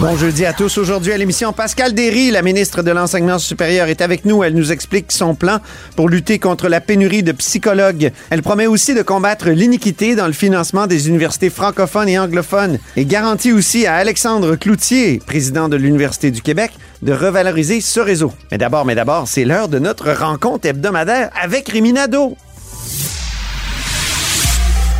Bon jeudi à tous. Aujourd'hui à l'émission, Pascal Derry, la ministre de l'Enseignement supérieur, est avec nous. Elle nous explique son plan pour lutter contre la pénurie de psychologues. Elle promet aussi de combattre l'iniquité dans le financement des universités francophones et anglophones et garantit aussi à Alexandre Cloutier, président de l'Université du Québec, de revaloriser ce réseau. Mais d'abord, mais d'abord, c'est l'heure de notre rencontre hebdomadaire avec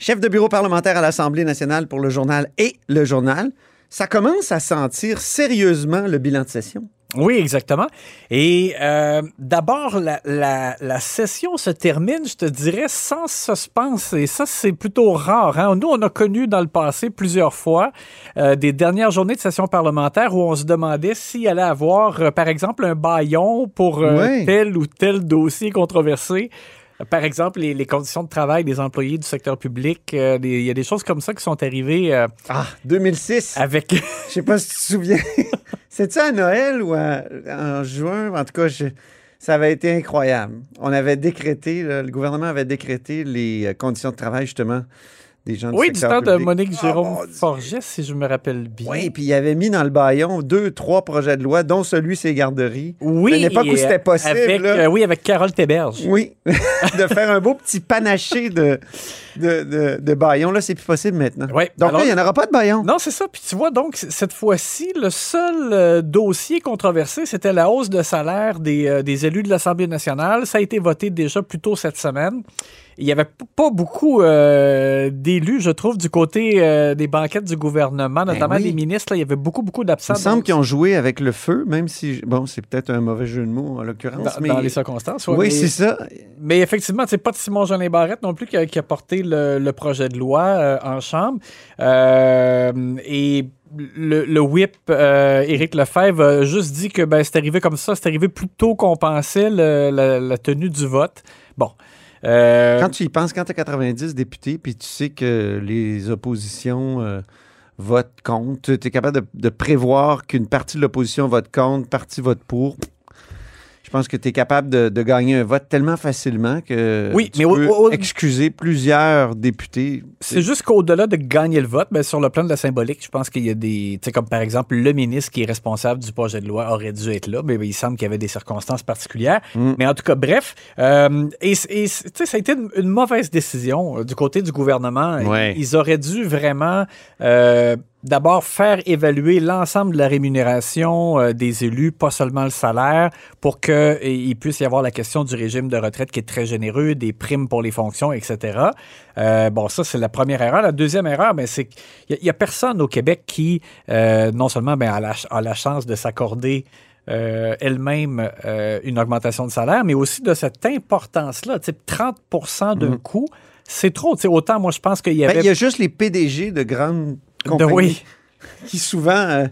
Chef de bureau parlementaire à l'Assemblée nationale pour le journal et le journal. Ça commence à sentir sérieusement le bilan de session. Oui, exactement. Et euh, d'abord, la, la, la, session se termine, je te dirais, sans suspense. Et ça, c'est plutôt rare. Hein? Nous, on a connu dans le passé plusieurs fois euh, des dernières journées de session parlementaire où on se demandait s'il allait avoir, euh, par exemple, un baillon pour Ouais. tel ou tel dossier controversé. Par exemple, les, les conditions de travail des employés du secteur public, euh, il y a des choses comme ça qui sont arrivées euh, Ah, 2006. avec... Je sais pas si tu te souviens. C'était à Noël ou à- en juin? En tout cas, je- ça avait été incroyable. On avait décrété, le gouvernement avait décrété les euh, conditions de travail, justement, des gens du oui, du temps de. Monique Ah, Jérôme Dieu. Forget, si je me rappelle bien. Oui, puis il avait mis dans le baillon deux, trois projets de loi, dont celui les garderies. Oui, À l'époque où c'était possible, Avec, là. euh, oui, avec Carole Théberge. Oui, de faire un beau petit panaché de, de, de, de baillons. Là, c'est plus possible maintenant. Ouais, Donc alors- là, il n'y en aura pas de baillon. Non, c'est ça. Puis tu vois, donc, cette fois-ci, le seul euh, dossier controversé, c'était la hausse de salaire des, euh, des élus de l'Assemblée nationale. Ça a été voté déjà plus tôt cette semaine. Il n'y avait pas beaucoup euh, d'élus, je trouve, du côté euh, des banquettes du gouvernement, notamment Ben oui. des ministres. là. il y avait beaucoup, beaucoup Il d'absents. me semble donc, qu'ils ont joué avec le feu, même si, bon, c'est peut-être un mauvais jeu de mots en l'occurrence. dans, mais... dans les circonstances. ouais, oui, c'est ça. Mais effectivement, c'est pas de Simon Jeanin Barrette non plus qui a, qui a porté le, le projet de loi euh, en chambre. Et le, le whip, euh, Éric Lefebvre, a juste dit que ben, c'est arrivé comme ça, c'est arrivé plus tôt qu'on pensait le- la, la tenue du vote. Bon. Euh, Quand tu y penses, quand tu as 90 députés, puis tu sais que les oppositions euh, votent contre, tu es capable de, de prévoir qu'une partie de l'opposition vote contre, partie vote pour. Je pense que tu es capable de, de gagner un vote tellement facilement que Oui, tu mais peux au- excuser plusieurs députés. C'est juste qu'au-delà de gagner le vote, ben, sur le plan de la symbolique, je pense qu'il y a des. Tu sais, comme par exemple, le ministre qui est responsable du projet de loi aurait dû être là, mais ben, il semble qu'il y avait des circonstances particulières. Mm. Mais en tout cas, bref. euh, et ça a été une, une mauvaise décision euh, du côté du gouvernement. Ouais. Ils auraient dû vraiment. euh, D'abord, faire évaluer l'ensemble de la rémunération euh, des élus, pas seulement le salaire, pour qu'il puisse y avoir la question du régime de retraite qui est très généreux, des primes pour les fonctions, etc. Euh, bon, ça, c'est la première erreur. La deuxième erreur, ben, c'est qu'il n'y a, personne au Québec qui, euh, non seulement ben, a, la, a la chance de s'accorder euh, elle-même euh, une augmentation de salaire, mais aussi de cette importance-là. Sais, 30 d'un coup, c'est trop. Autant, moi, je pense qu'il y Ben, avait... il y a juste les PDG de grandes de- compagnies oui. qui souvent euh,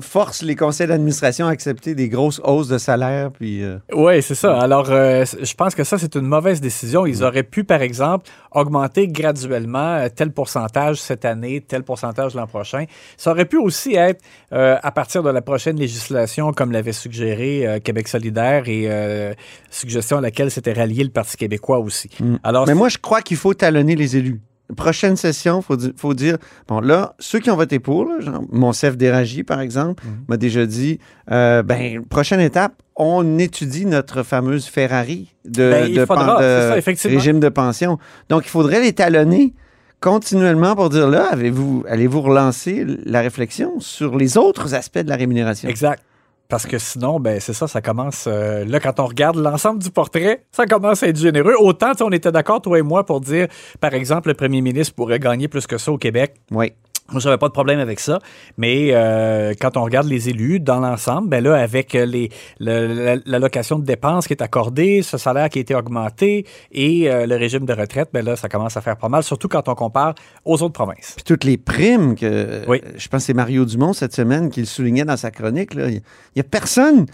forcent les conseils d'administration à accepter des grosses hausses de salaire. Puis, euh, Oui, c'est ça. Alors, euh, je pense que ça, c'est une mauvaise décision. Ils auraient pu, par exemple, augmenter graduellement euh, tel pourcentage cette année, tel pourcentage l'an prochain. Ça aurait pu aussi être à partir de la prochaine législation, comme l'avait suggéré Québec solidaire et suggestion à laquelle s'était rallié le Parti québécois aussi. Alors, Mm. Mais moi, je crois qu'il faut talonner les élus. Prochaine session, il faut, di- faut dire, bon là, ceux qui ont voté pour, là, genre Monsef Déragi, par exemple, Mm-hmm. m'a déjà dit, euh, ben, prochaine étape, on étudie notre fameuse Ferrari de, Ben, de faudra, ça, régime de pension. Donc, il faudrait les talonner continuellement pour dire, là, avez-vous, allez-vous relancer la réflexion sur les autres aspects de la rémunération? Exact. Parce que sinon, ben c'est ça, ça commence. euh, là, quand on regarde l'ensemble du portrait, ça commence à être généreux. Autant, on était d'accord, toi et moi, pour dire, par exemple, le premier ministre pourrait gagner plus que ça au Québec. Oui. Moi, j'avais pas de problème avec ça, mais euh, quand on regarde les élus dans l'ensemble, ben là, avec les le- la- l'allocation de dépenses qui est accordée, ce salaire qui a été augmenté et euh, le régime de retraite, ben là, ça commence à faire pas mal, surtout quand on compare aux autres provinces. Puis toutes les primes que. Oui. Je pense que c'est Mario Dumont cette semaine qui le soulignait dans sa chronique. là. Il n'y a personne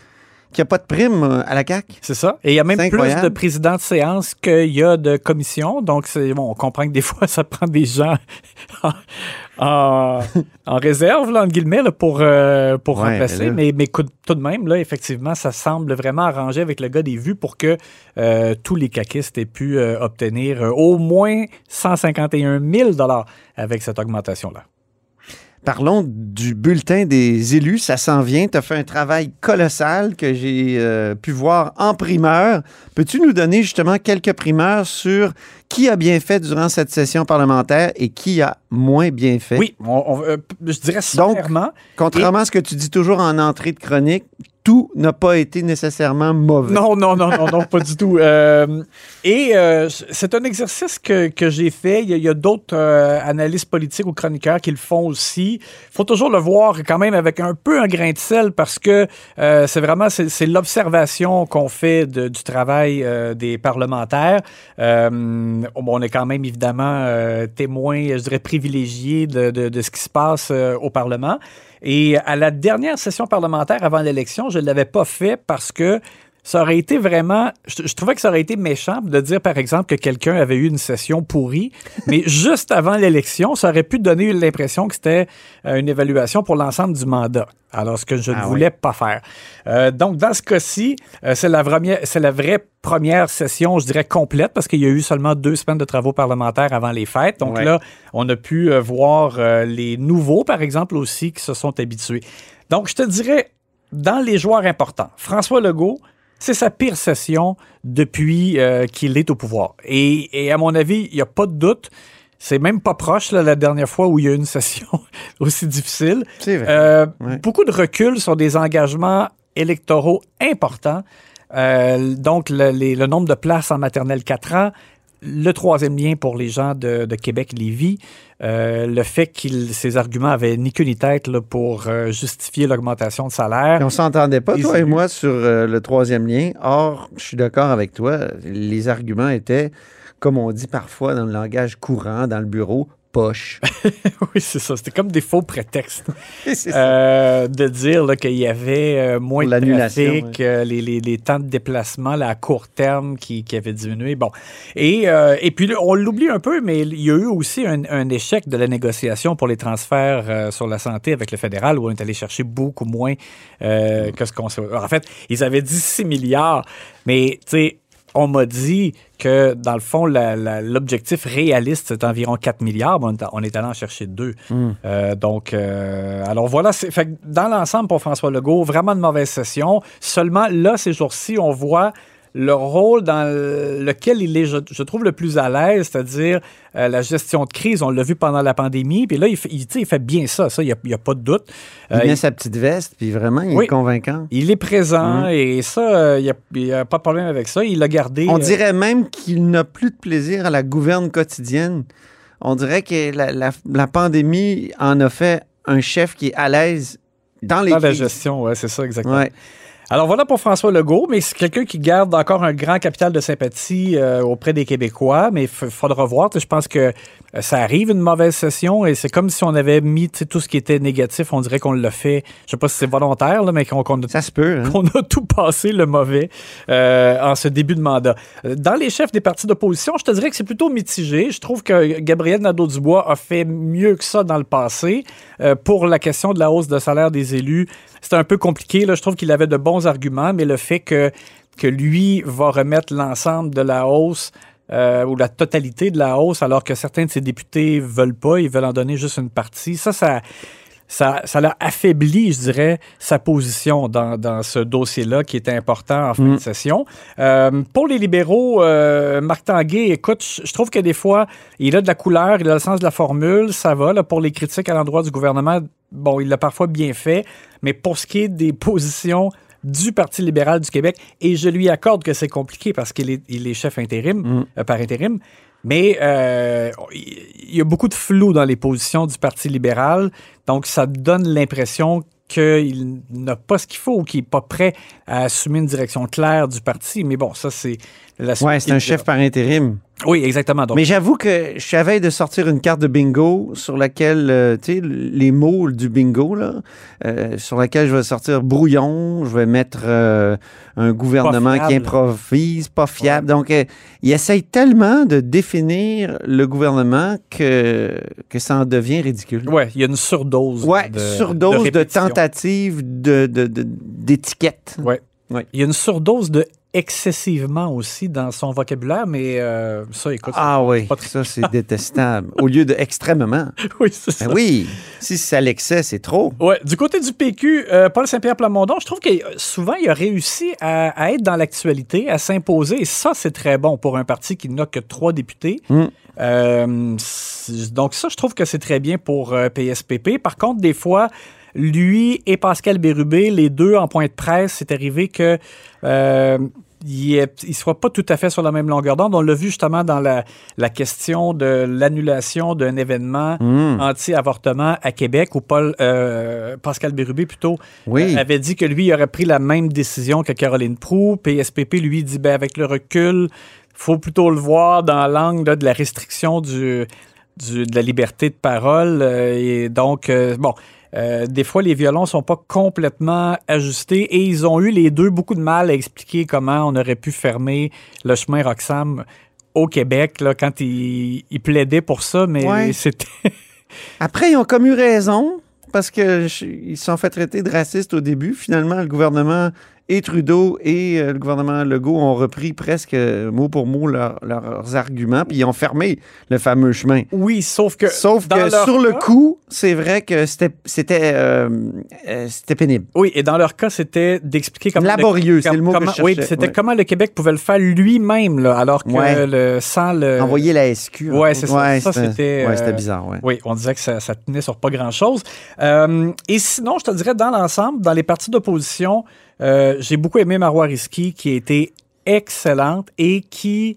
qui n'a pas de prime euh, à la CAQ. C'est ça. Et il y a même plus de présidents de séance qu'il y a de commissions. Donc, c'est bon, on comprend que des fois, ça prend des gens en, en- en réserve, là, entre guillemets, là, pour, euh, pour Ouais, remplacer. mais là- Mais, tout de même, là, effectivement, ça semble vraiment arrangé avec le gars des vues pour que euh, tous les caquistes aient pu euh, obtenir au moins 151 000 avec cette augmentation-là. Parlons du bulletin des élus. Ça s'en vient. Tu as fait un travail colossal que j'ai euh, pu voir en primeur. Peux-tu nous donner justement quelques primeurs sur qui a bien fait durant cette session parlementaire et qui a moins bien fait? Oui, on- on- euh, je dirais Donc, sommairement. Contrairement à ce que tu dis toujours en entrée de chronique, tout n'a pas été nécessairement mauvais. Non, non, non, non, non, pas du tout. Euh, et euh, c'est un exercice que, que j'ai fait. Il y a, d'autres euh, analystes politiques ou chroniqueurs qui le font aussi. Il faut toujours le voir quand même avec un peu un grain de sel parce que euh, c'est vraiment c'est, l'observation qu'on fait du travail des parlementaires. On est quand même évidemment témoin, je dirais, privilégié de, de- ce qui se passe au Parlement. Et à la dernière session parlementaire avant l'élection, je ne l'avais pas fait parce que ça aurait été vraiment. Je, je trouvais que ça aurait été méchant de dire, par exemple, que quelqu'un avait eu une session pourrie, mais juste avant l'élection, ça aurait pu donner l'impression que c'était euh, une évaluation pour l'ensemble du mandat. Alors, ce que je ne Ah oui. voulais pas faire. Euh, donc, dans ce cas-ci, euh, c'est la, première- c'est la vraie première session, je dirais, complète, parce qu'il y a eu seulement deux semaines de travaux parlementaires avant les fêtes. Donc Ouais. là, on a pu euh, voir les nouveaux, par exemple, aussi, qui se sont habitués. Donc, je te dirais, dans les joueurs importants, François Legault, c'est sa pire session depuis euh, qu'il est au pouvoir. Et, et à mon avis, il n'y a pas de doute. C'est même pas proche là, la dernière fois où il y a eu une session aussi difficile. C'est vrai. Euh, Ouais. Beaucoup de recul sur des engagements électoraux importants. Euh, donc, le, les- le nombre de places en maternelle 4 ans, le troisième lien pour les gens de, de Québec-Lévis, euh, le fait que ces arguments avaient ni queue ni tête là, pour euh, justifier l'augmentation de salaire. Puis on s'entendait pas, toi et moi, sur euh, le troisième lien. Or, je suis d'accord avec toi, les arguments étaient, comme on dit parfois dans le langage courant, dans le bureau, poche. oui, c'est ça. C'était comme des faux prétextes. Euh, de dire qu'il y avait euh, moins Pour de trafic, euh, les, les- les temps de déplacement là, à court terme qui, qui avaient diminué. Bon. Et, euh, et puis, on l'oublie un peu, mais il y a eu aussi un, un échec de la négociation pour les transferts sur la santé avec le fédéral, où on est allé chercher beaucoup moins euh, que ce qu'on. En fait, ils avaient dit 6 milliards, mais tu sais, on m'a dit que, dans le fond, l'objectif réaliste, c'est environ 4 milliards. On est, on est allé en chercher deux. Euh, donc, euh, alors voilà. Fait dans l'ensemble, pour François Legault, vraiment une mauvaise session. Seulement, là, ces jours-ci, on voit le rôle dans le- lequel il est, je, je trouve, le plus à l'aise, c'est-à-dire euh, la gestion de crise. On l'a vu pendant la pandémie. Puis là, il fait, il, il fait bien ça. Ça, il n'y a, pas de doute. Il Euh, met sa petite veste, puis vraiment, il Oui. est convaincant. il est présent Mhm. et ça, euh, il n'y a, pas de problème avec ça. Il l'a gardé. On euh, dirait même qu'il n'a plus de plaisir à la gouverne quotidienne. On dirait que la, la- la pandémie en a fait un chef qui est à l'aise dans les dans la gestion, ouais, c'est ça, exactement. Ouais. Alors voilà pour François Legault, mais c'est quelqu'un qui garde encore un grand capital de sympathie euh, auprès des Québécois, mais il faudra voir. Je pense que ça arrive une mauvaise session et c'est comme si on avait mis tout ce qui était négatif, on dirait qu'on l'a fait. Je sais pas si c'est volontaire, là, mais qu'on qu'on a Ça se peut. hein. qu'on a tout passé le mauvais euh, en ce début de mandat. Euh, Dans les chefs des partis d'opposition, je te dirais que c'est plutôt mitigé. Je trouve que Gabriel Nadeau-Dubois a fait mieux que ça dans le passé. Euh, pour la question de la hausse de salaire des élus, c'était un peu compliqué. Là. Je trouve qu'il avait de bons arguments, mais le fait que, que lui va remettre l'ensemble de la hausse euh, ou la totalité de la hausse, alors que certains de ses députés veulent pas, ils veulent en donner juste une partie. Ça, ça, ça, ça l'a affaibli, je dirais, sa position dans, dans ce dossier-là qui était important en fin de session. Euh, pour les libéraux, euh, Marc Tanguay, écoute, je je trouve que des fois, il a de la couleur, il a le sens de la formule, ça va. Là, pour les critiques à l'endroit du gouvernement, bon, il l'a parfois bien fait, mais pour ce qui est des positions du Parti libéral du Québec, et je lui accorde que c'est compliqué parce qu'il est, il est chef intérim, euh, par intérim, Mais euh, il y a beaucoup de flou dans les positions du Parti libéral, donc ça donne l'impression qu'il n'a pas ce qu'il faut ou qu'il n'est pas prêt à assumer une direction claire du parti. Mais bon, ça, c'est la Ouais, c'est un chef par intérim. Oui, exactement. Donc, Mais j'avoue que je savais de sortir une carte de bingo sur laquelle, euh, tu sais, les mots du bingo, là, euh, sur laquelle je vais sortir brouillon, je vais mettre euh, un gouvernement qui improvise, pas fiable. Donc, il essaye tellement de définir le gouvernement que, que ça en devient ridicule. ouais, il y a une surdose. De, surdose de, répétition. tentatives de, de, de- d'étiquettes. Ouais. Ouais. Il y a une surdose de excessivement aussi dans son vocabulaire, mais euh, ça, écoute. Ah oui, Pas très- ça c'est détestable. Au lieu de extrêmement. oui, c'est ça. Ben oui, si c'est à l'excès, c'est trop. Ouais, du côté du PQ, euh, Paul Saint-Pierre Plamondon, je trouve que euh, souvent il a réussi à, à être dans l'actualité, à s'imposer, et ça c'est très bon pour un parti qui n'a que trois députés. Mm. Euh, donc ça, je trouve que c'est très bien pour PSPP. Par contre, des fois, lui et Pascal Bérubé, les deux en point de presse, c'est arrivé que euh, ils ne soient pas tout à fait sur la même longueur d'onde. On l'a vu justement dans la, la question de l'annulation d'un événement Mm. anti-avortement à Québec où Paul euh, Pascal Bérubé plutôt Oui. euh, avait dit que lui il aurait pris la même décision que Caroline Proux. PSPP lui dit ben avec le recul, faut plutôt le voir dans l'angle de la restriction du, du- de la liberté de parole euh, et donc bon euh, des fois, les violons sont pas complètement ajustés et ils ont eu les deux beaucoup de mal à expliquer comment on aurait pu fermer le chemin Roxham au Québec là, quand ils, ils plaidaient pour ça, mais Ouais. c'était Après, ils ont comme eu raison parce que je- ils se sont fait traiter de racistes au début. Finalement, le gouvernement et Trudeau et euh, le gouvernement Legault ont repris presque euh, mot pour mot leur- leurs arguments, puis ils ont fermé le fameux chemin. Oui, sauf que. Sauf que sur le coup, c'est vrai que c'était c'était euh, c'était pénible. Oui, et dans leur cas, c'était d'expliquer comment. Laborieux, c'est le mot que comment- je Oui, c'était ouais. comment le Québec pouvait le faire lui-même, là, alors que Ouais. le, sans le. Envoyer la SQ. Ouais, c'est ça. Ça, c'était c'était, ouais, bizarre, ouais. Oui, on disait que ça, ça tenait sur pas grand-chose. Euh, et sinon, je te dirais, dans l'ensemble, dans les partis d'opposition, euh, j'ai beaucoup aimé Marois Risky, qui a été excellente et qui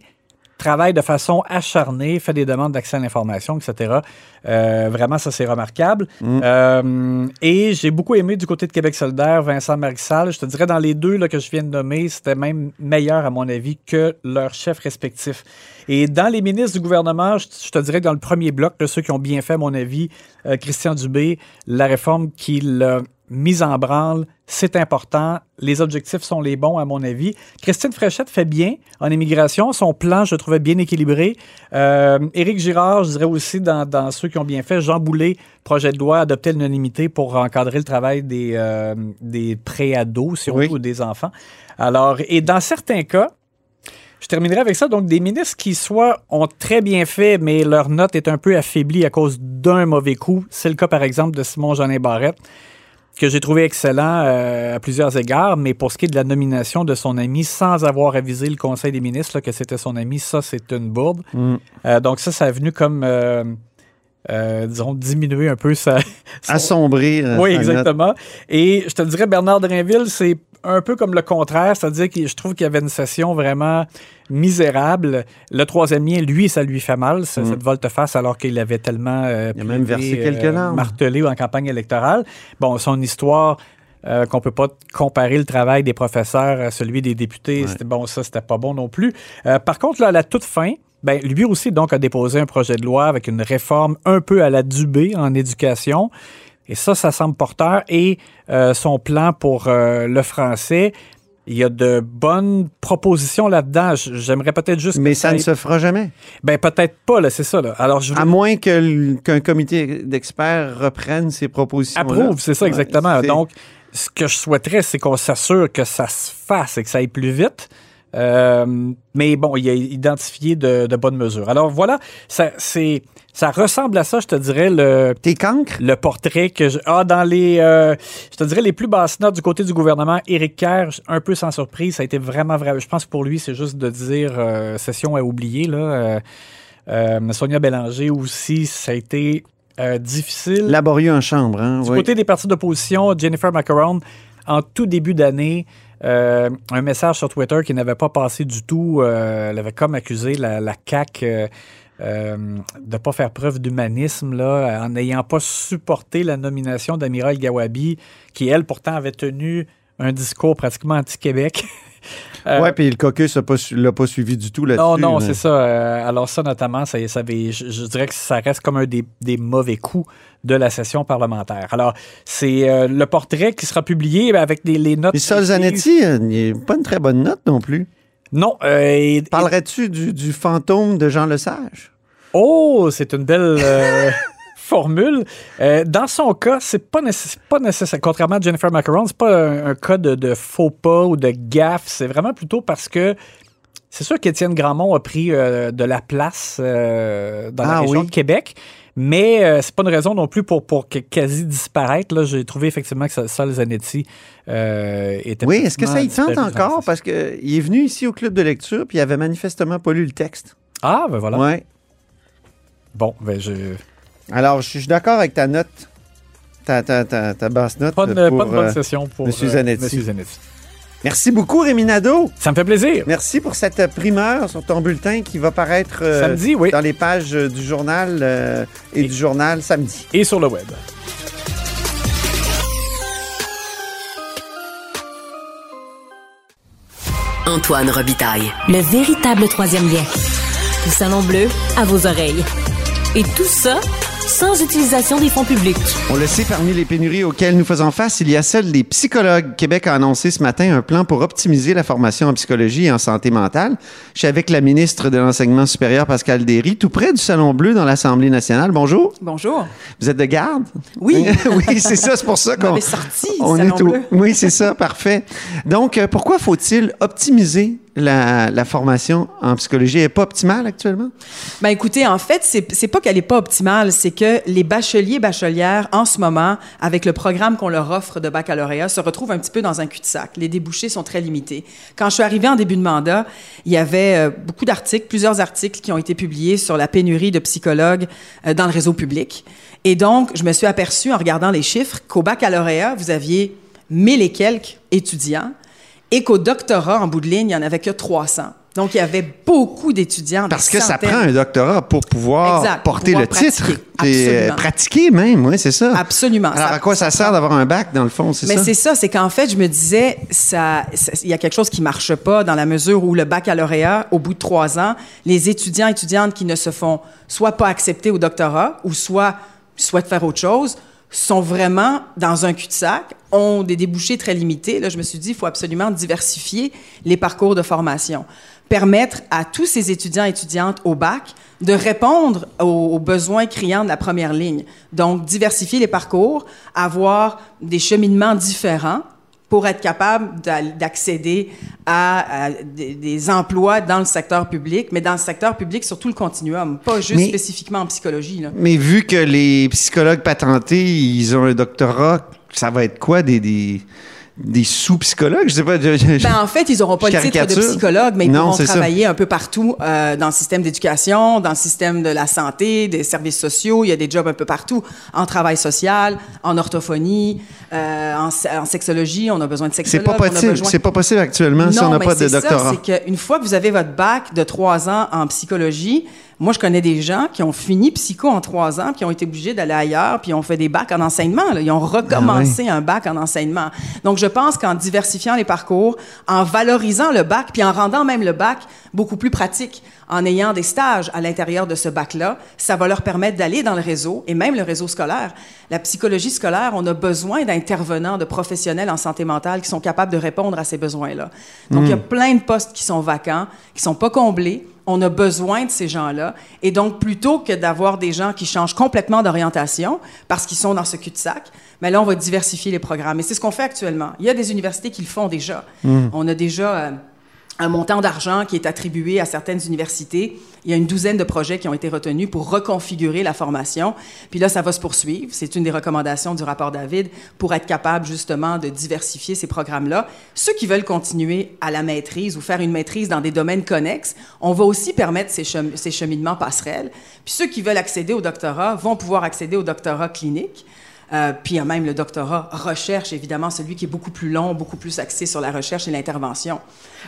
travaille de façon acharnée, fait des demandes d'accès à l'information, etc. Euh, vraiment, ça, c'est remarquable. Euh, et j'ai beaucoup aimé du côté de Québec solidaire, Vincent Marissal. Je te dirais, dans les deux là, que je viens de nommer, c'était même meilleur, à mon avis, que leurs chefs respectifs. Et dans les ministres du gouvernement, je, je te dirais que dans le premier bloc, là, ceux qui ont bien fait, à mon avis, euh, Christian Dubé, la réforme qu'il a mise en branle, c'est important. Les objectifs sont les bons, à mon avis. Christine Fréchette fait bien en immigration. Son plan, je le trouvais bien équilibré. Euh, Éric Girard, je dirais aussi dans, dans ceux qui ont bien fait. Jean Boulet, projet de loi, adopter l'unanimité pour encadrer le travail des, euh, des pré-ados, si on Oui. veut, ou des enfants. Alors, et dans certains cas, je terminerai avec ça. Donc, des ministres qui, soit ont très bien fait, mais leur note est un peu affaiblie à cause d'un mauvais coup. C'est le cas, par exemple, de Simon-Jeanin Barrette, que j'ai trouvé excellent euh, à plusieurs égards, mais pour ce qui est de la nomination de son ami, sans avoir avisé le Conseil des ministres là, que c'était son ami, ça, c'est une bourde. Mm. Euh, donc, ça, ça a venu comme, euh, euh, disons, diminuer un peu sa, son- Assombrir. euh, oui, exactement. Et je te dirais, Bernard Drinville, c'est un peu comme le contraire, c'est-à-dire que je trouve qu'il y avait une session vraiment misérable. Le troisième lien, lui, ça lui fait mal, ce- cette volte-face, alors qu'il avait tellement euh, Mm. Il a même versé quelques larmes. martelé en campagne électorale. Bon, son histoire... euh, qu'on peut pas comparer le travail des professeurs à celui des députés. Ouais. C'était bon, ça, c'était pas bon non plus. Euh, par contre, là, à la toute fin, ben, lui aussi, donc, a déposé un projet de loi avec une réforme un peu à la Dubé en éducation. Et ça, ça semble porteur. Et euh, son plan pour euh, le français, il y a de bonnes propositions là-dedans. J'aimerais peut-être juste. Mais ça ne se fera jamais. Ben, peut-être pas, là, c'est ça. Là. Alors, je À moins qu'un comité d'experts reprenne ces propositions. approuve, c'est ça, exactement. Donc, ce que je souhaiterais, c'est qu'on s'assure que ça se fasse et que ça aille plus vite. Euh, mais bon, il a identifié de, de bonnes mesures. Alors voilà, ça, c'est, ça ressemble à ça, je te dirais, le, T'es cancre? le portrait que je. Ah, dans les. euh, je te dirais les plus basses notes du côté du gouvernement, Éric Kerr, un peu sans surprise, ça a été vraiment vrai. Je pense que pour lui, c'est juste de dire euh, session à oublier. Là. Euh, Sonia Bélanger aussi, ça a été difficile. Laborieux en chambre, hein? Du oui. côté des partis d'opposition, Jennifer Macaron, en tout début d'année, euh, un message sur Twitter qui n'avait pas passé du tout. Euh, elle avait comme accusé la, la CAQ euh, euh, de ne pas faire preuve d'humanisme en n'ayant pas supporté la nomination d'Amiral Gawabi, qui, elle, pourtant, avait tenu un discours pratiquement anti-Québec. Euh, ouais, puis le caucus l'a pas, l'a pas suivi du tout là-dessus. non, non, c'est ça. Euh, alors ça, notamment, ça, ça avait- je, je dirais que ça reste comme un des, des mauvais coups de la session parlementaire. Alors, c'est euh, le portrait qui sera publié avec des, les notes... Mais Sol précises. Zanetti, euh, il n'est pas une très bonne note non plus. Non. et- Parlerais-tu du, du fantôme de Jean Lesage? Oh, c'est une belle formule. Euh, dans son cas, c'est pas, pas nécessaire. Contrairement à Jennifer Macaron, c'est pas un, un cas de, de faux pas ou de gaffe. C'est vraiment plutôt parce que c'est sûr qu'Étienne Grandmont a pris euh, de la place euh, dans la Ah région oui. de Québec. Mais euh, c'est pas une raison non plus pour, pour que- quasi disparaître. Là, j'ai trouvé effectivement que ça- Sol Zanetti euh, était. Oui, est-ce que ça y tente encore? Parce qu'il est venu ici au club de lecture, puis il avait manifestement pas lu le texte. Ah, ben voilà. Ouais. Bon, ben je. Alors, je suis d'accord avec ta note, ta, ta, ta, ta basse note. Pas de, pour, pas de bonne euh, session pour Monsieur euh, Zanetti. Monsieur Zanetti. Merci beaucoup, Rémi Nadeau. Ça me fait plaisir. Merci pour cette primeur sur ton bulletin qui va paraître euh, Samedi, oui. dans les pages euh, du journal euh, et, Et- du journal samedi. Et sur le web. Antoine Robitaille. Le véritable troisième lien. Le salon bleu à vos oreilles. Et tout ça sans utilisation des fonds publics. On le sait, parmi les pénuries auxquelles nous faisons face, il y a celle des psychologues. Québec a annoncé ce matin un plan pour optimiser la formation en psychologie et en santé mentale. Je suis avec la ministre de l'Enseignement supérieur, Pascal Derry, tout près du Salon Bleu dans l'Assemblée nationale. Bonjour. Bonjour. Vous êtes de garde? Oui. oui, c'est ça, c'est pour ça qu'on m'avez sorti du on Salon est au- Bleu. Oui, c'est ça, parfait. Donc, euh, pourquoi faut-il optimiser la, formation en psychologie? N'est pas optimale actuellement? Ben écoutez, en fait, c'est c'est pas qu'elle est pas optimale, c'est que les bacheliers bachelières en ce moment, avec le programme qu'on leur offre de baccalauréat, se retrouvent un petit peu dans un cul-de-sac. Les débouchés sont très limités. Quand je suis arrivée en début de mandat, il y avait euh, beaucoup d'articles, plusieurs articles qui ont été publiés sur la pénurie de psychologues euh, dans le réseau public. Et donc, je me suis aperçue en regardant les chiffres qu'au baccalauréat, vous aviez mille et quelques étudiants et qu'au doctorat, en bout de ligne, il n'y en avait que 300. Donc, il y avait beaucoup d'étudiants. Parce que ça prend un doctorat pour pouvoir Exact, porter pouvoir le titre. Et, euh, pratiquer même, oui, c'est ça. Absolument. Alors, Ça- à quoi ça, sert d'avoir un bac, dans le fond, c'est Mais ça? c'est ça, c'est qu'en fait, je me disais, ça, ça- il y a quelque chose qui marche pas dans la mesure où le baccalauréat, au bout de trois ans, les étudiants et étudiantes qui ne se font soit pas accepter au doctorat ou soit souhaitent faire autre chose, sont vraiment dans un cul-de-sac, ont des débouchés très limités. Là, je me suis dit, il faut absolument diversifier les parcours de formation. Permettre à tous ces étudiants et étudiantes au bac de répondre aux, aux besoins criants de la première ligne. Donc, diversifier les parcours, avoir des cheminements différents pour être capable d'a- d'accéder à, à des, des emplois dans le secteur public, mais dans le secteur public sur tout le continuum, pas juste Mais- spécifiquement en psychologie. Là. Mais vu que les psychologues patentés, ils ont un doctorat, ça va être quoi? Des, des, des sous-psychologues? Je sais pas. je- je- Ben, en fait, ils n'auront pas le titre de psychologue, mais ils Non, pourront c'est ça. travailler un peu partout euh, dans le système d'éducation, dans le système de la santé, des services sociaux. Il y a des jobs un peu partout, en travail social, en orthophonie, euh, en, se- en sexologie. On a besoin de c'est sexologues. pas on a possible. besoin- C'est pas possible actuellement si on n'a pas de c'est doctorat. Ça, c'est qu'une fois que vous avez votre bac de trois ans en psychologie, moi, je connais des gens qui ont fini psycho en trois ans, puis qui ont été obligés d'aller ailleurs, puis ont fait des bacs en enseignement. là. Ils ont recommencé un bac en enseignement. Donc, je pense qu'en diversifiant les parcours, en valorisant le bac, puis en rendant même le bac beaucoup plus pratique, en ayant des stages à l'intérieur de ce bac-là, ça va leur permettre d'aller dans le réseau, et même le réseau scolaire. La psychologie scolaire, on a besoin d'intervenants, de professionnels en santé mentale qui sont capables de répondre à ces besoins-là. Donc, il y a plein de postes qui sont vacants, qui sont pas comblés. On a besoin de ces gens-là. Et donc, plutôt que d'avoir des gens qui changent complètement d'orientation parce qu'ils sont dans ce cul-de-sac, mais là, on va diversifier les programmes. Et c'est ce qu'on fait actuellement. Il y a des universités qui le font déjà. On a déjà... euh, un montant d'argent qui est attribué à certaines universités. Il y a une douzaine de projets qui ont été retenus pour reconfigurer la formation. Puis là, ça va se poursuivre. C'est une des recommandations du rapport David pour être capable justement de diversifier ces programmes-là. Ceux qui veulent continuer à la maîtrise ou faire une maîtrise dans des domaines connexes, on va aussi permettre ces, chem- ces cheminements passerelles. Puis ceux qui veulent accéder au doctorat vont pouvoir accéder au doctorat clinique. Euh, puis il y a même le doctorat recherche, évidemment, celui qui est beaucoup plus long, beaucoup plus axé sur la recherche et l'intervention.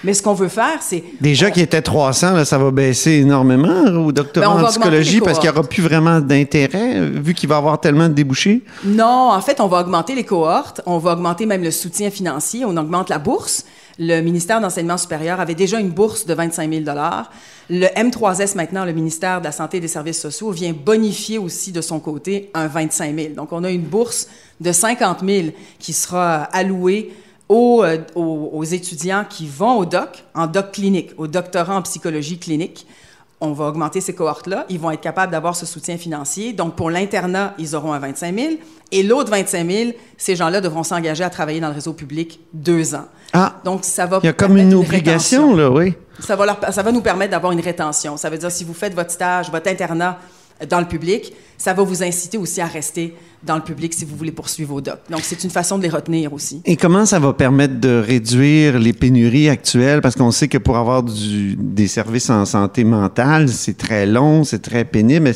Mais ce qu'on veut faire, c'est... Déjà qui étaient 300, là, ça va baisser énormément au doctorat Ben, en psychologie parce qu'il n'y aura plus vraiment d'intérêt vu qu'il va y avoir tellement de débouchés? Non, en fait, on va augmenter les cohortes, on va augmenter même le soutien financier, on augmente la bourse. Le ministère d'Enseignement supérieur avait déjà une bourse de 25 000 Le M3S, maintenant, le ministère de la Santé et des Services sociaux, vient bonifier aussi de son côté un 25 000 Donc, on a une bourse de 50 000 qui sera allouée aux, euh, aux, aux étudiants qui vont au doc, en doc clinique, au doctorat en psychologie clinique. On va augmenter ces cohortes-là. Ils vont être capables d'avoir ce soutien financier. Donc, pour l'internat, ils auront un 25 000. Et l'autre 25 000, ces gens-là devront s'engager à travailler dans le réseau public deux ans. Ah, Donc, ça va il y a comme une obligation, là, oui. Ça va, leur- ça va nous permettre d'avoir une rétention. Ça veut dire, si vous faites votre stage, votre internat dans le public, ça va vous inciter aussi à rester dans le public si vous voulez poursuivre vos docs. Donc, c'est une façon de les retenir aussi. Et comment ça va permettre de réduire les pénuries actuelles? Parce qu'on sait que pour avoir du- des services en santé mentale, c'est très long, c'est très pénible.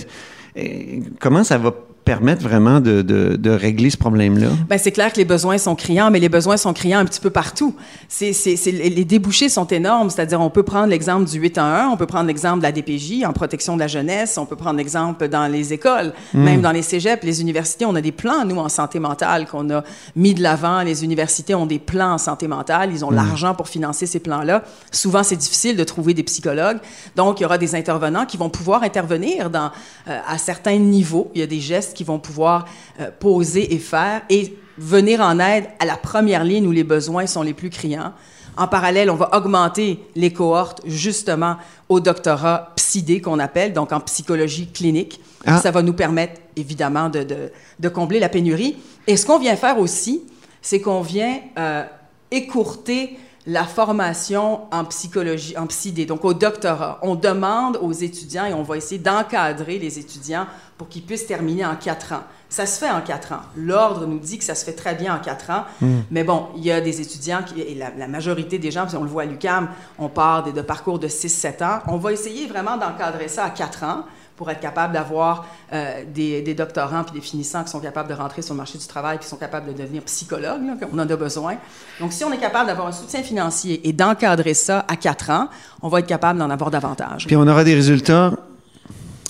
Euh, comment ça va permettre vraiment de, de- de régler ce problème-là? Ben, c'est clair que les besoins sont criants, mais les besoins sont criants un petit peu partout. C'est, c'est, c'est- les débouchés sont énormes, c'est-à-dire on peut prendre l'exemple du 811, on peut prendre l'exemple de la DPJ en protection de la jeunesse, on peut prendre l'exemple dans les écoles, même dans les cégeps, les universités, on a des plans, nous, en santé mentale qu'on a mis de l'avant. Les universités ont des plans en santé mentale, ils ont l'argent pour financer ces plans-là. Souvent, c'est difficile de trouver des psychologues, donc il y aura des intervenants qui vont pouvoir intervenir dans, euh, à certains niveaux. Il y a des gestes qui vont pouvoir euh, poser et faire et venir en aide à la première ligne où les besoins sont les plus criants. En parallèle, on va augmenter les cohortes justement au doctorat PsyD qu'on appelle, donc en psychologie clinique. Ah. Ça va nous permettre évidemment de, de- de combler la pénurie. Et ce qu'on vient faire aussi, c'est qu'on vient euh, écourter la formation en psychologie, en psyD, donc au doctorat. On demande aux étudiants et on va essayer d'encadrer les étudiants pour qu'ils puissent terminer en quatre ans. Ça se fait en quatre ans. L'ordre nous dit que ça se fait très bien en quatre ans. Mais bon, il y a des étudiants, qui, et la, la majorité des gens, puis on le voit à l'UCAM, on part de, de parcours de 6-7 ans. On va essayer vraiment d'encadrer ça à quatre ans pour être capable d'avoir euh, des, doctorants puis des finissants qui sont capables de rentrer sur le marché du travail qui sont capables de devenir psychologues, qu'on en a besoin. Donc, si on est capable d'avoir un soutien financier et d'encadrer ça à quatre ans, on va être capable d'en avoir davantage. Puis on aura des résultats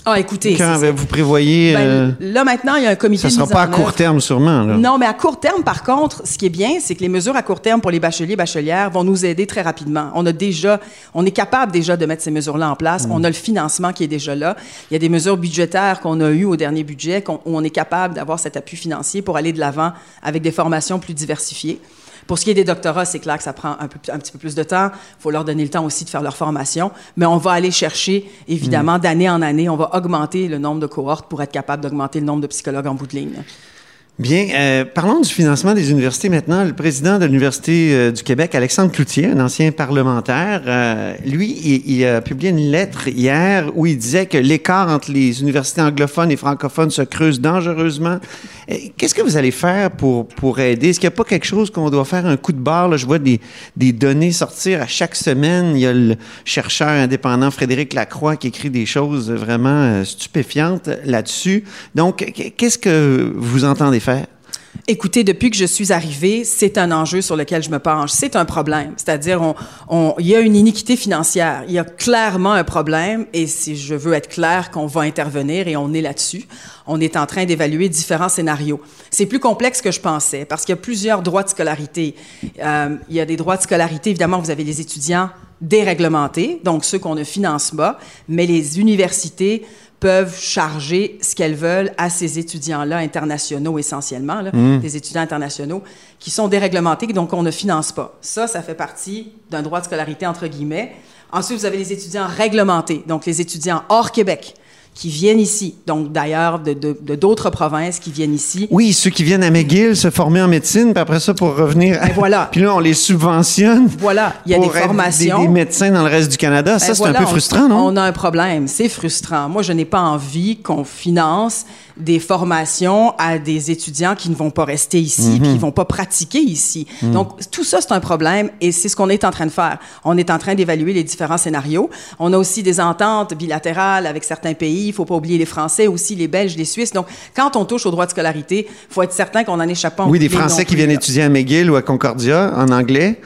Ah, écoutez, quand vous prévoyez... ben, euh, là maintenant, il y a un comité ça de sera pas à court terme, sûrement. Là. Non, mais à court terme, par contre, ce qui est bien, c'est que les mesures à court terme pour les bacheliers, bachelières vont nous aider très rapidement. On a déjà, on est capable déjà de mettre ces mesures-là en place. On a le financement qui est déjà là. Il y a des mesures budgétaires qu'on a eues au dernier budget, où on est capable d'avoir cet appui financier pour aller de l'avant avec des formations plus diversifiées. Pour ce qui est des doctorats, c'est clair que ça prend un, peu, un petit peu plus de temps. Il faut leur donner le temps aussi de faire leur formation. Mais on va aller chercher, évidemment, d'année en année, on va augmenter le nombre de cohortes pour être capable d'augmenter le nombre de psychologues en bout de ligne. Bien, euh, parlons du financement des universités maintenant. Le président de l'Université euh, du Québec, Alexandre Cloutier, un ancien parlementaire, euh, lui, il, a publié une lettre hier où il disait que l'écart entre les universités anglophones et francophones se creuse dangereusement. Euh, Qu'est-ce que vous allez faire pour, pour aider? Est-ce qu'il n'y a pas quelque chose qu'on doit faire un coup de barre? Je vois des, des données sortir à chaque semaine. Il y a le chercheur indépendant Frédéric Lacroix qui écrit des choses vraiment euh, stupéfiantes là-dessus. Donc, qu'est-ce que vous entendez faire? Écoutez, depuis que je suis arrivée, c'est un enjeu sur lequel je me penche. C'est un problème. C'est-à-dire, on, il y a une iniquité financière. Il y a clairement un problème et si je veux être clair qu'on va intervenir et on est là-dessus, on est en train d'évaluer différents scénarios. C'est plus complexe que je pensais parce qu'il y a plusieurs droits de scolarité. Euh, il y a des droits de scolarité, évidemment, vous avez les étudiants déréglementés, donc ceux qu'on ne finance pas, mais les universités peuvent charger ce qu'elles veulent à ces étudiants-là internationaux essentiellement, là, des étudiants internationaux qui sont déréglementés, donc on ne finance pas. Ça, ça fait partie d'un droit de scolarité entre guillemets. Ensuite, vous avez les étudiants réglementés, donc les étudiants hors Québec qui viennent ici, donc d'ailleurs de de- de d'autres provinces qui viennent ici. Oui, ceux qui viennent à McGill se former en médecine, puis après ça, pour revenir. Ben voilà. puis là, on les subventionne. Voilà, il y a pour des formations. Des, des médecins dans le reste du Canada. ça, c'est voilà, un peu on- frustrant, non? On a un problème. C'est frustrant. Moi, je n'ai pas envie qu'on finance des formations à des étudiants qui ne vont pas rester ici, puis qui vont pas pratiquer ici. Donc, tout ça, c'est un problème et c'est ce qu'on est en train de faire. On est en train d'évaluer les différents scénarios. On a aussi des ententes bilatérales avec certains pays. Il faut pas oublier les Français aussi, les Belges, les Suisses. Donc, quand on touche au droit de scolarité, faut être certain qu'on en échappe pas. Oui, des Français qui viennent là. étudier à McGill ou à Concordia en anglais,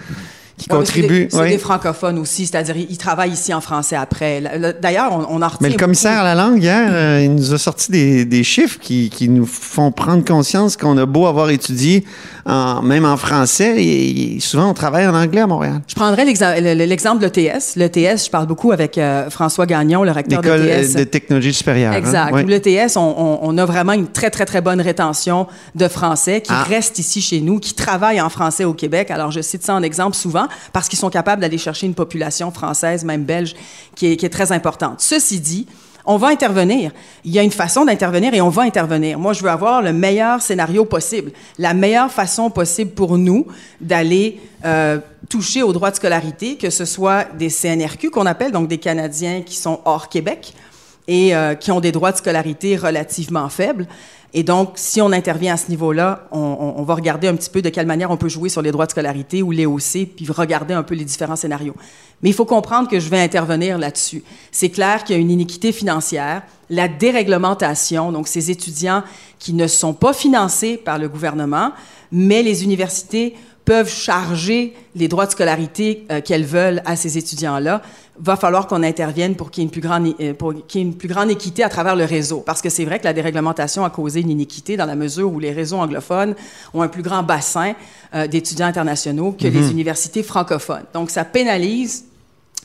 qui Ouais, c'est contribuent. des- C'est oui. des francophones aussi, c'est-à-dire ils, ils travaillent ici en français après. Le- le- D'ailleurs, on, on en retient Mais le commissaire à la langue, hier, euh, il nous a sorti des, des chiffres qui, qui nous font prendre conscience qu'on a beau avoir étudié, en, même en français, et, et souvent on travaille en anglais à Montréal. Je prendrais l'exem- le- le- l'exemple de l'ETS. L'ETS, je parle beaucoup avec euh, François Gagnon, le recteur de L'école l'ETS. de technologie supérieure. hein? Exact. L'ETS, on, on- on a vraiment une très, très, très bonne rétention de Français qui Ah. restent ici chez nous, qui travaillent en français au Québec. Alors, je cite ça en exemple souvent parce qu'ils sont capables d'aller chercher une population française, même belge, qui est, très importante. Ceci dit, on va intervenir. Il y a une façon d'intervenir et on va intervenir. Moi, je veux avoir le meilleur scénario possible, la meilleure façon possible pour nous d'aller euh, toucher aux droits de scolarité, que ce soit des CNRQ qu'on appelle, donc des Canadiens qui sont hors Québec, et euh, qui ont des droits de scolarité relativement faibles. Et donc, si on intervient à ce niveau-là, on, on- on va regarder un petit peu de quelle manière on peut jouer sur les droits de scolarité ou les OC, puis regarder un peu les différents scénarios. Mais il faut comprendre que je vais intervenir là-dessus. C'est clair qu'il y a une iniquité financière, la déréglementation, donc ces étudiants qui ne sont pas financés par le gouvernement, mais les universités peuvent charger les droits de scolarité euh, qu'elles veulent à ces étudiants-là, va falloir qu'on intervienne pour qu'il y ait une plus grande, euh, pour qu'il y ait une plus grande équité à travers le réseau. Parce que c'est vrai que la déréglementation a causé une iniquité dans la mesure où les réseaux anglophones ont un plus grand bassin euh, d'étudiants internationaux que les universités francophones. Donc, ça pénalise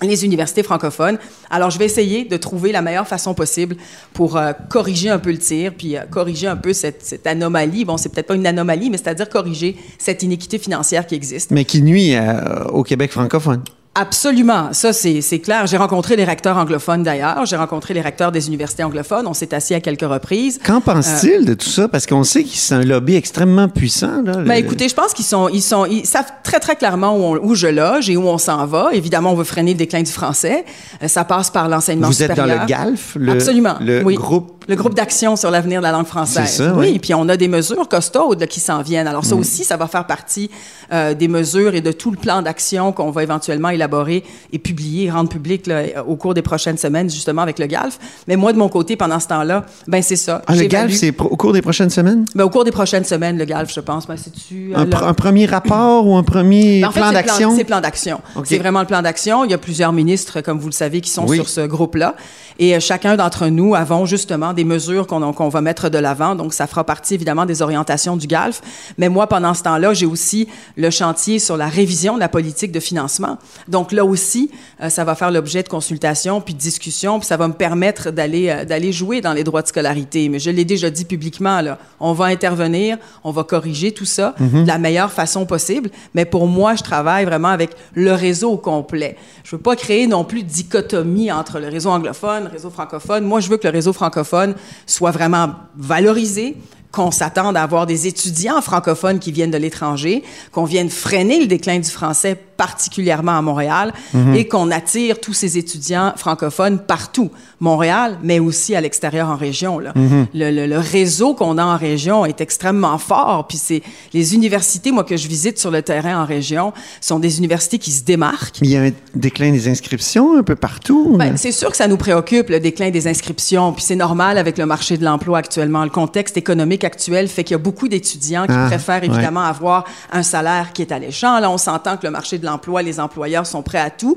les universités francophones. Alors, je vais essayer de trouver la meilleure façon possible pour euh, corriger un peu le tir, puis euh, corriger un peu cette, anomalie. Bon, c'est peut-être pas une anomalie, mais c'est-à-dire corriger cette iniquité financière qui existe. Mais qui nuit euh, au Québec francophone. Absolument, ça c'est c'est clair. J'ai rencontré les recteurs anglophones d'ailleurs. J'ai rencontré les recteurs des universités anglophones. On s'est assis à quelques reprises. Qu'en pense-t-il de tout ça? Parce qu'on sait que c'est un lobby extrêmement puissant. Là, Ben, le- écoutez, je pense qu'ils sont, ils sont, ils savent très très clairement où, on- où je loge et où on s'en va. Évidemment, on veut freiner le déclin du français. Euh, ça passe par l'enseignement Vous êtes dans supérieur. le GALF, le, Absolument. le oui. groupe Le groupe d'action sur l'avenir de la langue française. Ça, oui. oui. Puis on a des mesures costaudes là, qui s'en viennent. Alors ça Mm. aussi, ça va faire partie euh, des mesures et de tout le plan d'action qu'on va éventuellement élaborer et publier, rendre public là, au cours des prochaines semaines, justement avec le GALF. Mais moi, de mon côté, pendant ce temps-là, ben c'est ça. Ah, le GALF, c'est au cours des prochaines semaines? Ben, au cours des prochaines semaines, le GALF, je pense. Ben, c'est-tu, euh, Un, là- pr- un premier rapport ou un premier ben, en fait, plan d'action? C'est plan d'action. C'est vraiment le plan d'action. Il y a plusieurs ministres, comme vous le savez, qui sont Oui. sur ce groupe-là. Et euh, chacun d'entre nous avons justement des mesures qu'on va mettre de l'avant. Donc, ça fera partie évidemment des orientations du GALF. Mais moi, pendant ce temps-là, j'ai aussi le chantier sur la révision de la politique de financement. Donc, là aussi, euh, ça va faire l'objet de consultations puis de discussions. Puis ça va me permettre d'aller euh, d'aller jouer dans les droits de scolarité. Mais je l'ai déjà dit publiquement, là, on va intervenir, on va corriger tout ça de la meilleure façon possible. Mais pour moi, je travaille vraiment avec le réseau au complet. Je veux pas créer non plus de dichotomie entre le réseau anglophone, le réseau francophone. Moi, je veux que le réseau francophone soit vraiment valorisé, qu'on s'attende à avoir des étudiants francophones qui viennent de l'étranger, qu'on vienne freiner le déclin du français, particulièrement à Montréal, et qu'on attire tous ces étudiants francophones partout, Montréal, mais aussi à l'extérieur en région. Là. Le, le- le réseau qu'on a en région est extrêmement fort, puis c'est les universités, moi, que je visite sur le terrain en région, sont des universités qui se démarquent. Il y a un déclin des inscriptions un peu partout. Ben, c'est sûr que ça nous préoccupe, le déclin des inscriptions, puis c'est normal avec le marché de l'emploi actuellement. Le contexte économique actuel fait qu'il y a beaucoup d'étudiants qui Ah, préfèrent ouais. évidemment avoir un salaire qui est alléchant. Là, on s'entend que le marché de l'emploi, les employeurs sont prêts à tout.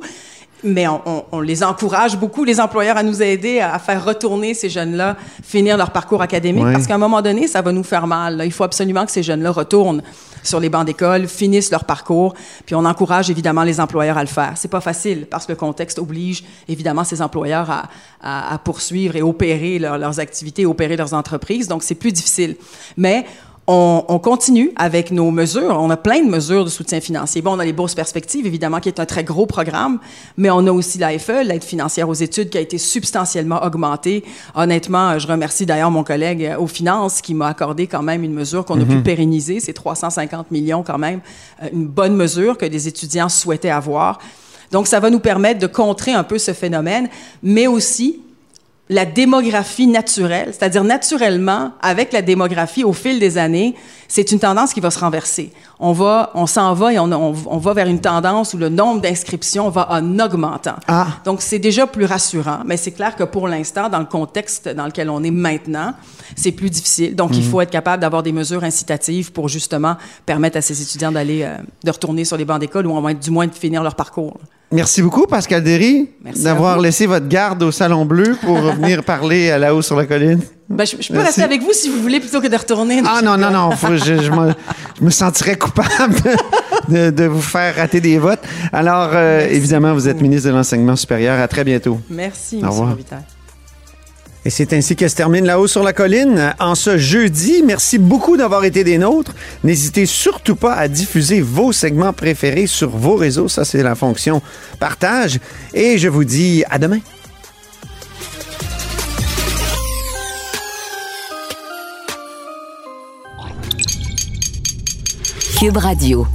Mais on, on- on les encourage beaucoup, les employeurs, à nous aider à, à faire retourner ces jeunes-là, finir leur parcours académique, Ouais. parce qu'à un moment donné, ça va nous faire mal. là. Il faut absolument que ces jeunes-là retournent sur les bancs d'école, finissent leur parcours, puis on encourage évidemment les employeurs à le faire. C'est pas facile parce que le contexte oblige évidemment ces employeurs à, à- à poursuivre et opérer leur- leurs activités, opérer leurs entreprises. Donc c'est plus difficile. Mais on, on continue avec nos mesures. On a plein de mesures de soutien financier. Bon, on a les bourses perspectives, évidemment, qui est un très gros programme, mais on a aussi l'AFE, l'aide financière aux études, qui a été substantiellement augmentée. Honnêtement, je remercie d'ailleurs mon collègue euh, aux finances qui m'a accordé quand même une mesure qu'on a pu pérenniser. C'est 350 millions quand même, euh, une bonne mesure que des étudiants souhaitaient avoir. Donc, ça va nous permettre de contrer un peu ce phénomène, mais aussi la démographie naturelle, c'est-à-dire naturellement, avec la démographie au fil des années, c'est une tendance qui va se renverser. On va, on s'en va et on, on, on, va vers une tendance où le nombre d'inscriptions va en augmentant. Ah. Donc c'est déjà plus rassurant, mais c'est clair que pour l'instant, dans le contexte dans lequel on est maintenant, c'est plus difficile. Donc il faut être capable d'avoir des mesures incitatives pour justement permettre à ces étudiants d'aller, euh, de retourner sur les bancs d'école ou au moins, du moins de finir leur parcours. Merci beaucoup, Pascal Derry, d'avoir laissé votre garde au Salon Bleu pour venir parler à la haut sur la colline. Ben, je, je peux Merci. rester avec vous si vous voulez plutôt que de retourner. Ah non, non, non, faut- je, je me, je me sentirais coupable de, de- de vous faire rater des votes. Alors, euh, évidemment, vous êtes ministre de l'Enseignement supérieur. À très bientôt. Merci, Au M. revoir. Et c'est ainsi que se termine La Haut sur la colline en ce jeudi. Merci beaucoup d'avoir été des nôtres. N'hésitez surtout pas à diffuser vos segments préférés sur vos réseaux. Ça, c'est la fonction partage. Et je vous dis à demain. Cube Radio.